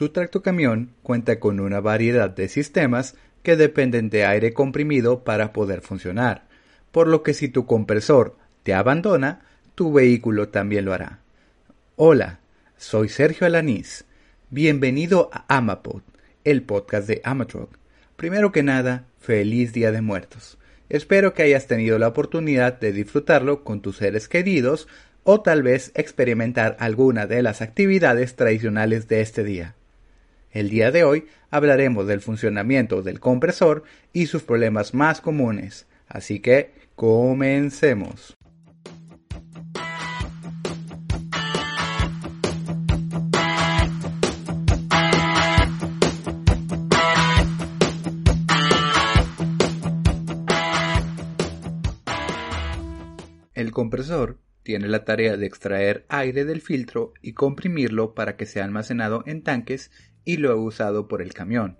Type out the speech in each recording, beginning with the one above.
Tu tractocamión cuenta con una variedad de sistemas que dependen de aire comprimido para poder funcionar, por lo que si tu compresor te abandona, tu vehículo también lo hará. Hola, soy Sergio Alanís. Bienvenido a Amapod, el podcast de Amatroc. Primero que nada, feliz Día de Muertos. Espero que hayas tenido la oportunidad de disfrutarlo con tus seres queridos o tal vez experimentar alguna de las actividades tradicionales de este día. El día de hoy hablaremos del funcionamiento del compresor y sus problemas más comunes, así que comencemos. El compresor tiene la tarea de extraer aire del filtro y comprimirlo para que sea almacenado en tanques y luego usado por el camión.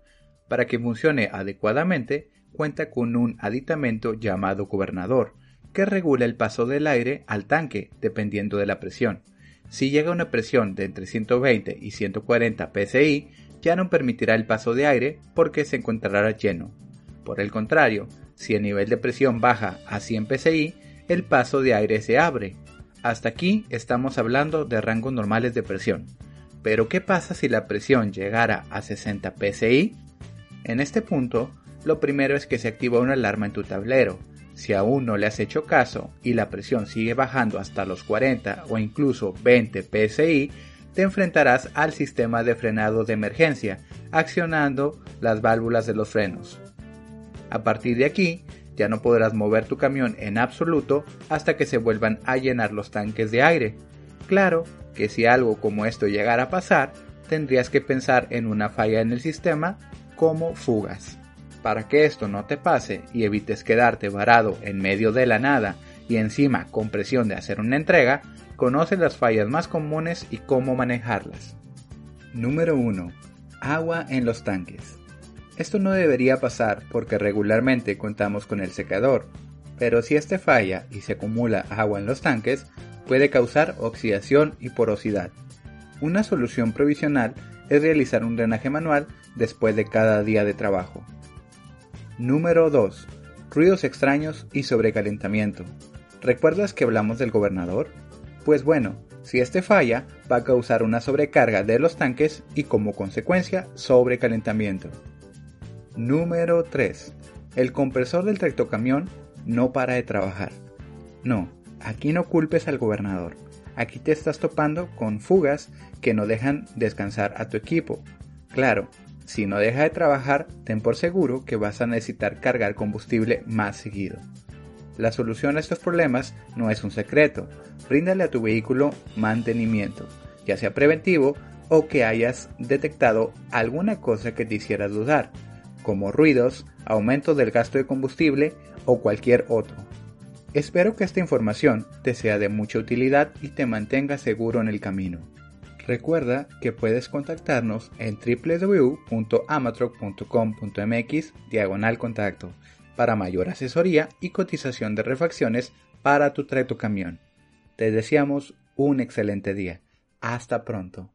Para que funcione adecuadamente, cuenta con un aditamento llamado gobernador, que regula el paso del aire al tanque dependiendo de la presión. Si llega una presión de entre 120 y 140 psi, ya no permitirá el paso de aire porque se encontrará lleno. Por el contrario, si el nivel de presión baja a 100 psi, el paso de aire se abre. Hasta aquí estamos hablando de rangos normales de presión. Pero ¿qué pasa si la presión llegara a 60 psi? En este punto, lo primero es que se activa una alarma en tu tablero. Si aún no le has hecho caso y la presión sigue bajando hasta los 40 o incluso 20 psi, te enfrentarás al sistema de frenado de emergencia, accionando las válvulas de los frenos. A partir de aquí, ya no podrás mover tu camión en absoluto hasta que se vuelvan a llenar los tanques de aire. Claro que si algo como esto llegara a pasar, tendrías que pensar en una falla en el sistema como fugas. Para que esto no te pase y evites quedarte varado en medio de la nada y encima con presión de hacer una entrega, conoce las fallas más comunes y cómo manejarlas. Número 1. Agua en los tanques. Esto no debería pasar porque regularmente contamos con el secador, pero si este falla y se acumula agua en los tanques, puede causar oxidación y porosidad. Una solución provisional es realizar un drenaje manual después de cada día de trabajo. Número 2. Ruidos extraños y sobrecalentamiento. ¿Recuerdas que hablamos del gobernador? Pues bueno, si este falla, va a causar una sobrecarga de los tanques y como consecuencia sobrecalentamiento. Número 3. El compresor del tractocamión no para de trabajar. No, aquí no culpes al gobernador. Aquí te estás topando con fugas que no dejan descansar a tu equipo. Claro, si no deja de trabajar, ten por seguro que vas a necesitar cargar combustible más seguido. La solución a estos problemas no es un secreto. Bríndale a tu vehículo mantenimiento, ya sea preventivo o que hayas detectado alguna cosa que te hiciera dudar, como ruidos, aumento del gasto de combustible o cualquier otro. Espero que esta información te sea de mucha utilidad y te mantenga seguro en el camino. Recuerda que puedes contactarnos en www.amatroc.com.mx diagonal contacto para mayor asesoría y cotización de refacciones para tu camión. Te deseamos un excelente día. Hasta pronto.